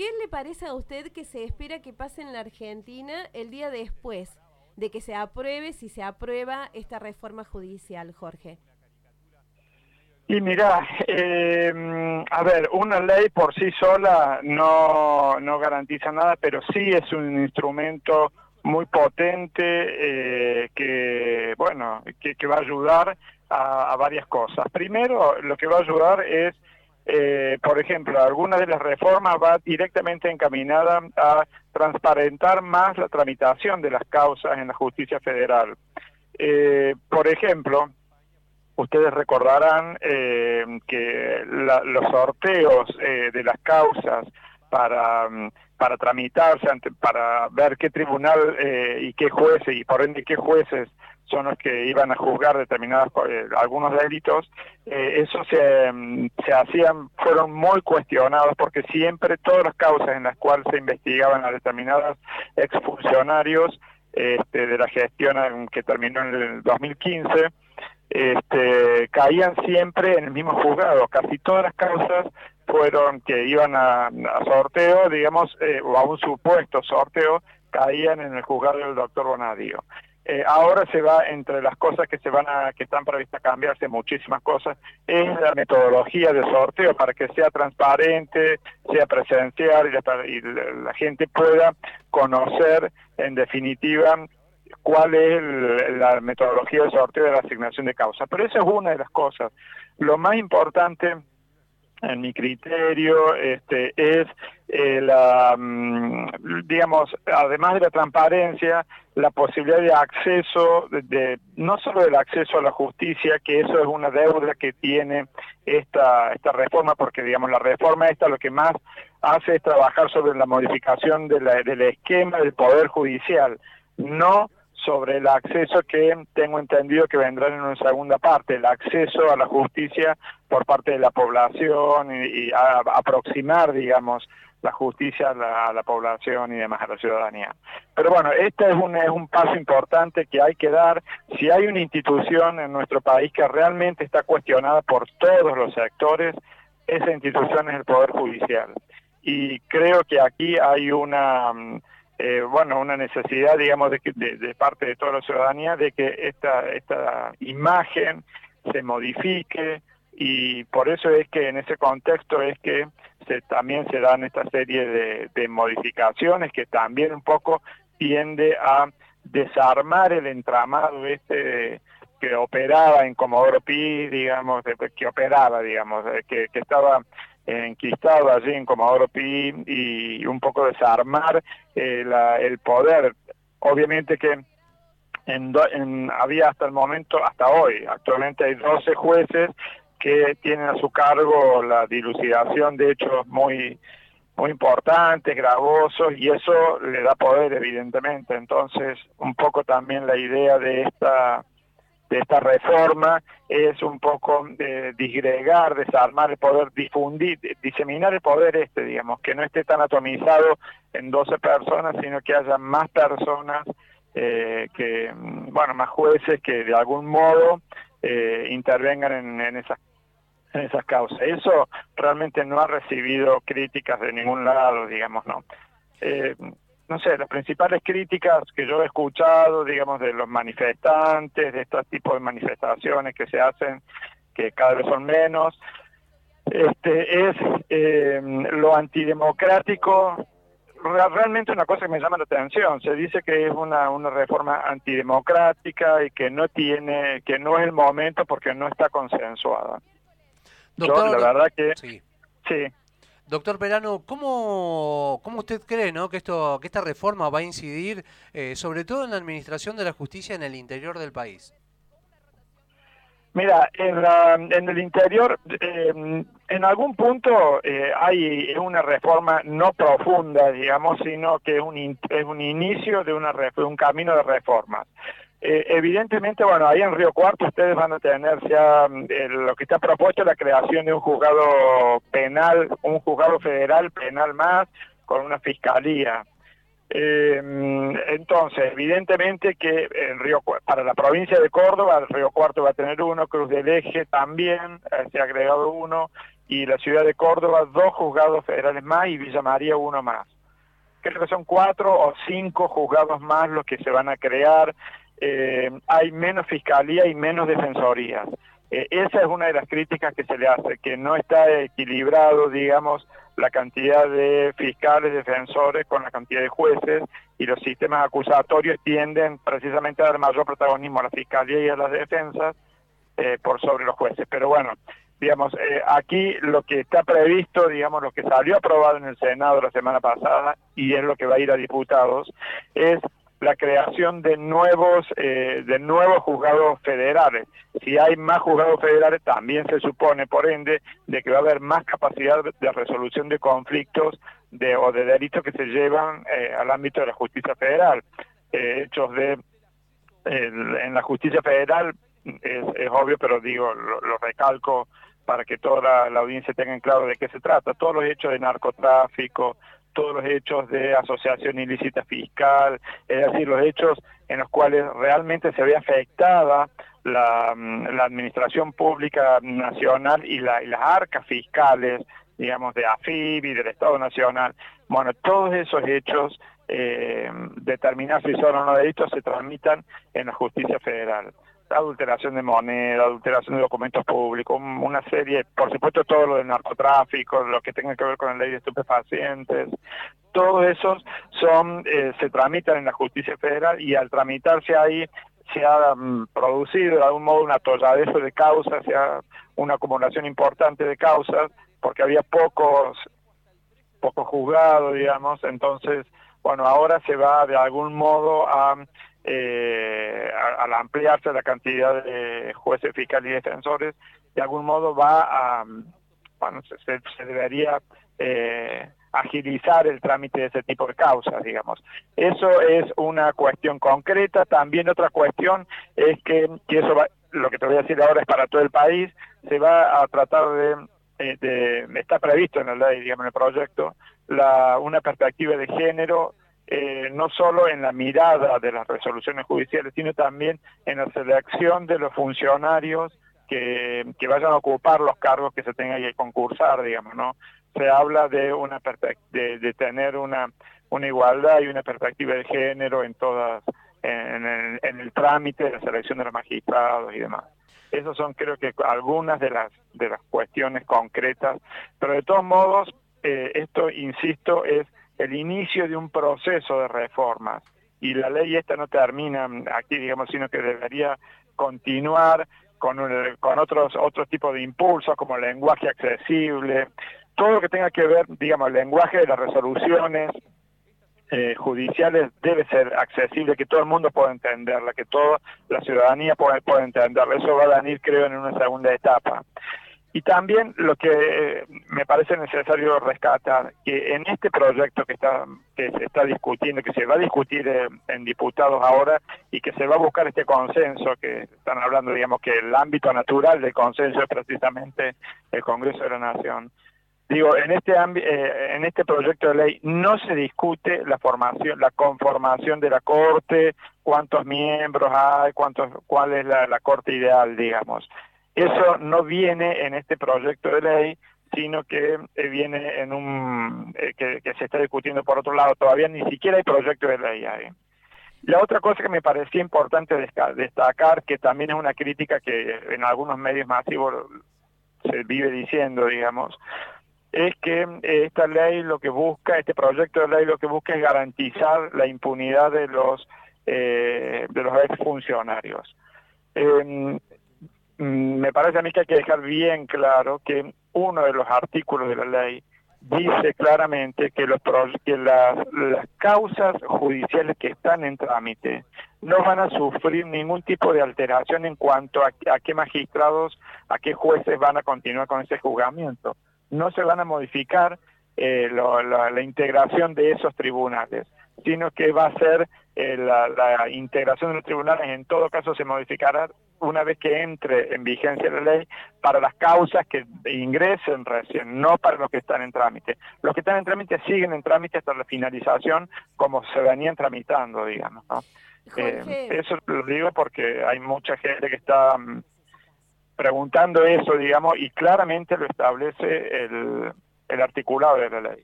¿qué le parece a usted que se espera que pase en la Argentina el día después de que se apruebe, si se aprueba esta reforma judicial, Jorge? Y mira, eh, a ver, una ley por sí sola no, no garantiza nada, pero sí es un instrumento muy potente eh, que, bueno, que, va a ayudar a, varias cosas. Primero, lo que va a ayudar es, eh, por ejemplo, alguna de las reformas va directamente encaminada a transparentar más la tramitación de las causas en la justicia federal. por ejemplo, Ustedes recordarán eh, que los sorteos eh, de las causas para, mm, para tramitarse, para ver qué tribunal eh, y qué jueces, y por ende qué jueces son los que iban a juzgar determinados algunos delitos, eso se, mm, se hacían, fueron muy cuestionados porque siempre todas las causas en las cuales se investigaban a determinados exfuncionarios este, de la gestión que terminó en el 2015, este, caían siempre en el mismo juzgado. Casi todas las causas fueron que iban a, sorteo, digamos, eh, o a un supuesto sorteo, caían en el juzgado del doctor Bonadio. Eh, ahora se va entre las cosas que se van a que están previstas cambiarse muchísimas cosas es la metodología de sorteo para que sea transparente, sea presencial y la gente pueda conocer en definitiva cuál es la metodología de sorteo de la asignación de causa. Pero esa es una de las cosas. Lo más importante, en mi criterio, este, es eh, la, mm, digamos, además de la transparencia, la posibilidad de acceso, de, no solo del acceso a la justicia, que eso es una deuda que tiene esta, esta reforma, porque digamos la reforma esta lo que más hace es trabajar sobre la modificación de del esquema del poder judicial, no sobre el acceso que tengo entendido que vendrá en una segunda parte, el acceso a la justicia por parte de la población y, aproximar, digamos, la justicia a la, población y demás, a la ciudadanía. Pero bueno, este es un, es un paso importante que hay que dar. Si hay una institución en nuestro país que realmente está cuestionada por todos los sectores, esa institución es el Poder Judicial. Y creo que aquí hay una mm, eh, bueno, una necesidad, digamos, de, parte de toda la ciudadanía de que esta, esta imagen se modifique y por eso es que en ese contexto es que también se dan esta serie de, modificaciones que también un poco tiende a desarmar el entramado este que operaba en Comodoro Pi, digamos, que operaba, digamos, que estaba enquistado allí en Comodoro Pi y un poco desarmar eh, el poder. Obviamente que había hasta el momento, hasta hoy, actualmente hay 12 jueces que tienen a su cargo la dilucidación de hechos muy muy importantes, gravosos, y eso le da poder, evidentemente. Entonces, un poco también la idea de esta de esta reforma es un poco de disgregar, desarmar el poder, difundir, diseminar el poder este, digamos, que no esté tan atomizado en 12 personas, sino que haya más personas, eh, que, mm, bueno, más jueces que de algún modo eh, intervengan en, esas en esas causas. Eso realmente no ha recibido críticas de ningún lado, digamos, no. No sé, las principales críticas que yo he escuchado, digamos, de los manifestantes, de estos tipos de manifestaciones que se hacen, que cada vez son menos, este, es eh, lo antidemocrático, realmente una cosa que me llama la atención, se dice que es una, una reforma antidemocrática y que no tiene, que no es el momento porque no está consensuada. yo la verdad que sí. sí. Doctor Perano, ¿cómo, ¿cómo, usted cree ¿no? que, esto, que esta reforma va a incidir eh, sobre todo en la administración de la justicia en el interior del país? Mira, en, en el interior, eh, en algún punto eh, hay una reforma no profunda, digamos, sino que es un, es un inicio de una, un camino de reformas. Eh, evidentemente, bueno, ahí en Río Cuarto ustedes van a tener ya mm, lo que está propuesto, la creación de un juzgado penal, un juzgado federal penal más, con una fiscalía. Eh, mm, entonces, evidentemente que en Río para la provincia de Córdoba, el Río Cuarto va a tener uno, Cruz del Eje también, eh, se ha agregado uno, y la ciudad de Córdoba dos juzgados federales más y Villa María uno más. Creo que son cuatro o cinco juzgados más los que se van a crear. Eh, hay menos fiscalía y menos defensorías. Eh, esa es una de las críticas que se le hace, que no está equilibrado, digamos, la cantidad de fiscales, defensores con la cantidad de jueces y los sistemas acusatorios tienden precisamente a dar mayor protagonismo a la fiscalía y a las defensas eh, por sobre los jueces. Pero bueno, digamos, eh, aquí lo que está previsto, digamos, lo que salió aprobado en el Senado la semana pasada y es lo que va a ir a diputados, es la creación de nuevos eh, de nuevos juzgados federales. Si hay más juzgados federales, también se supone, por ende, de que va a haber más capacidad de resolución de conflictos o de delitos que se llevan eh, al ámbito de la justicia federal. hechos de en la justicia federal es, obvio, pero digo, lo recalco para que toda la, audiencia tenga en claro de qué se trata. Todos los hechos de narcotráfico, todos los hechos de asociación ilícita fiscal, es decir, los hechos en los cuales realmente se ve afectada la, mm, administración pública nacional y, las arcas fiscales, digamos, de AFIB y del Estado Nacional. Bueno, todos esos hechos, eh, determinar si son o no delitos, se tramitan en la justicia federal adulteración de moneda, adulteración de documentos públicos, una serie, por supuesto todo lo del narcotráfico, lo que tenga que ver con la ley de estupefacientes, todos esos son, eh, se tramitan en la justicia federal y al tramitarse ahí se ha mm, producido de algún modo un atolladero de causas, se ha una acumulación importante de causas, porque había pocos, pocos juzgados, digamos, entonces, bueno, ahora se va de algún modo a eh, al ampliarse la cantidad de jueces, fiscales y defensores, de algún modo va a, bueno, se, debería eh, agilizar el trámite de ese tipo de causas, digamos. Eso es una cuestión concreta. También otra cuestión es que, y eso lo que te voy a decir ahora es para todo el país, se va a tratar de, eh, de está previsto en la ley, digamos, en el proyecto, la, una perspectiva de género eh, no solo en la mirada de las resoluciones judiciales, sino también en la selección de los funcionarios que, vayan a ocupar los cargos que se tengan que concursar, digamos, ¿no? Se habla de una de, de tener una, una igualdad y una perspectiva de género en todas en el, en el trámite de la selección de los magistrados y demás. Esas son creo que algunas de las de las cuestiones concretas, pero de todos modos eh, esto insisto es el inicio de un proceso de reformas y la ley esta no termina aquí, digamos, sino que debería continuar con, con otros otros tipos de impulsos como el lenguaje accesible, todo lo que tenga que ver, digamos, el lenguaje de las resoluciones eh, judiciales debe ser accesible, que todo el mundo pueda entenderla, que toda la ciudadanía pueda, pueda entenderla. Eso va a venir, creo, en una segunda etapa. Y también lo que eh, me parece necesario rescatar, que en este proyecto que está que se está discutiendo, que se va a discutir en diputados ahora y que se va a buscar este consenso, que están hablando, digamos, que el ámbito natural del consenso es precisamente el Congreso de la Nación. Digo, en este eh, en este proyecto de ley no se discute la formación, la conformación de la Corte, cuántos miembros hay, cuántos, cuál es la Corte ideal, digamos eso no viene en este proyecto de ley, sino que eh, viene en un eh, que, se está discutiendo por otro lado. Todavía ni siquiera hay proyecto de ley. La otra cosa que me parecía importante destacar, que también es una crítica que en algunos medios masivos se vive diciendo, digamos, es que eh, esta ley lo que busca, este proyecto de ley lo que busca es garantizar la impunidad de los de los exfuncionarios. Eh, Mm, me parece a mí que hay que dejar bien claro que uno de los artículos de la ley dice claramente que, las, causas judiciales que están en trámite no van a sufrir ningún tipo de alteración en cuanto a, qué magistrados, a qué jueces van a continuar con ese juzgamiento. No se van a modificar eh, la, integración de esos tribunales, sino que va a ser eh, la, la, integración de los tribunales en todo caso se modificará una vez que entre en vigencia la ley para las causas que ingresen recién, no para los que están en trámite. Los que están en trámite siguen en trámite hasta la finalización como se venían tramitando, digamos. ¿no? Eh, eso lo digo porque hay mucha gente que está... Mm, preguntando eso, digamos, y claramente lo establece el, el articulado de la ley.